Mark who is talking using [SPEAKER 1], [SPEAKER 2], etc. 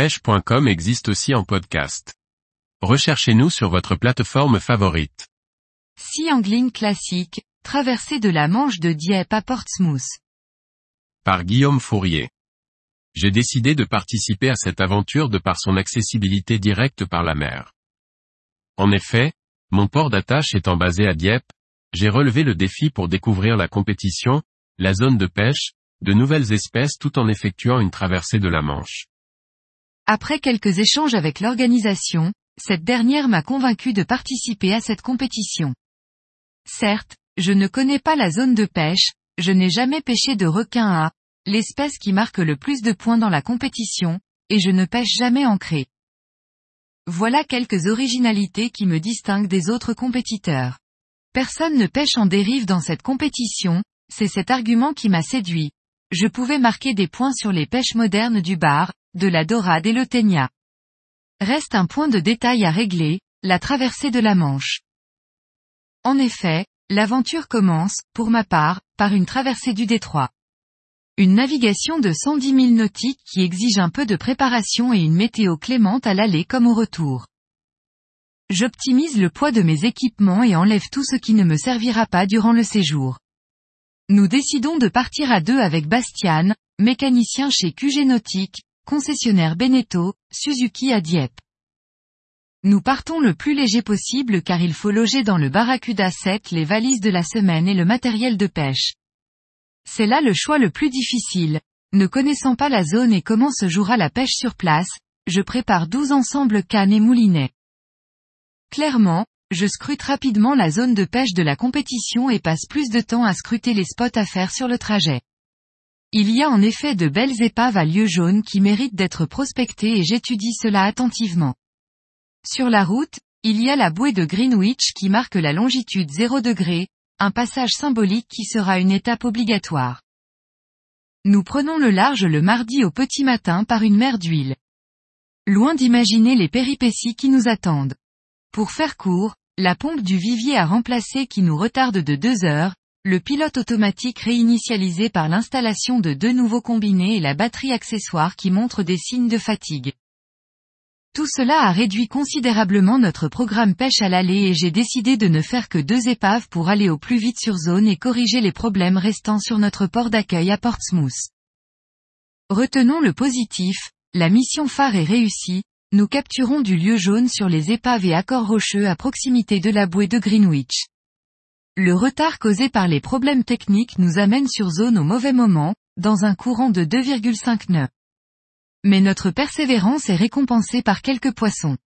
[SPEAKER 1] pêche.com existe aussi en podcast. Recherchez-nous sur votre plateforme favorite.
[SPEAKER 2] Sea Angling classique, traversée de la Manche de Dieppe à Portsmouth.
[SPEAKER 1] Par Guillaume Fourier. J'ai décidé de participer à cette aventure de par son accessibilité directe par la mer. En effet, mon port d'attache étant basé à Dieppe, j'ai relevé le défi pour découvrir la compétition, la zone de pêche, de nouvelles espèces tout en effectuant une traversée de la Manche.
[SPEAKER 2] Après quelques échanges avec l'organisation, cette dernière m'a convaincu de participer à cette compétition. Certes, je ne connais pas la zone de pêche, je n'ai jamais pêché de requin à, l'espèce qui marque le plus de points dans la compétition, et je ne pêche jamais ancré. Voilà quelques originalités qui me distinguent des autres compétiteurs. Personne ne pêche en dérive dans cette compétition, c'est cet argument qui m'a séduit. Je pouvais marquer des points sur les pêches modernes du bar, de la dorade et le ténia. Reste un point de détail à régler, la traversée de la Manche. En effet, l'aventure commence, pour ma part, par une traversée du détroit. Une navigation de 110 000 nautiques qui exige un peu de préparation et une météo clémente à l'aller comme au retour. J'optimise le poids de mes équipements et enlève tout ce qui ne me servira pas durant le séjour. Nous décidons de partir à deux avec Bastian, mécanicien chez QG Nautique, concessionnaire Beneteau, Suzuki à Dieppe. Nous partons le plus léger possible car il faut loger dans le Barracuda 7 les valises de la semaine et le matériel de pêche. C'est là le choix le plus difficile. Ne connaissant pas la zone et comment se jouera la pêche sur place, je prépare 12 ensembles cannes et moulinets. Clairement, je scrute rapidement la zone de pêche de la compétition et passe plus de temps à scruter les spots à faire sur le trajet. Il y a en effet de belles épaves à lieu jaune qui méritent d'être prospectées et j'étudie cela attentivement. Sur la route, il y a la bouée de Greenwich qui marque la longitude 0 degré, un passage symbolique qui sera une étape obligatoire. Nous prenons le large le mardi au petit matin par une mer d'huile. Loin d'imaginer les péripéties qui nous attendent. Pour faire court, la pompe du vivier a remplacé qui nous retarde de deux heures, le pilote automatique réinitialisé par l'installation de deux nouveaux combinés et la batterie accessoire qui montre des signes de fatigue. Tout cela a réduit considérablement notre programme pêche à l'aller et j'ai décidé de ne faire que deux épaves pour aller au plus vite sur zone et corriger les problèmes restants sur notre port d'accueil à Portsmouth. Retenons le positif, la mission phare est réussie, nous capturons du lieu jaune sur les épaves et accords rocheux à proximité de la bouée de Greenwich. Le retard causé par les problèmes techniques nous amène sur zone au mauvais moment, dans un courant de 2,5 nœuds. Mais notre persévérance est récompensée par quelques poissons.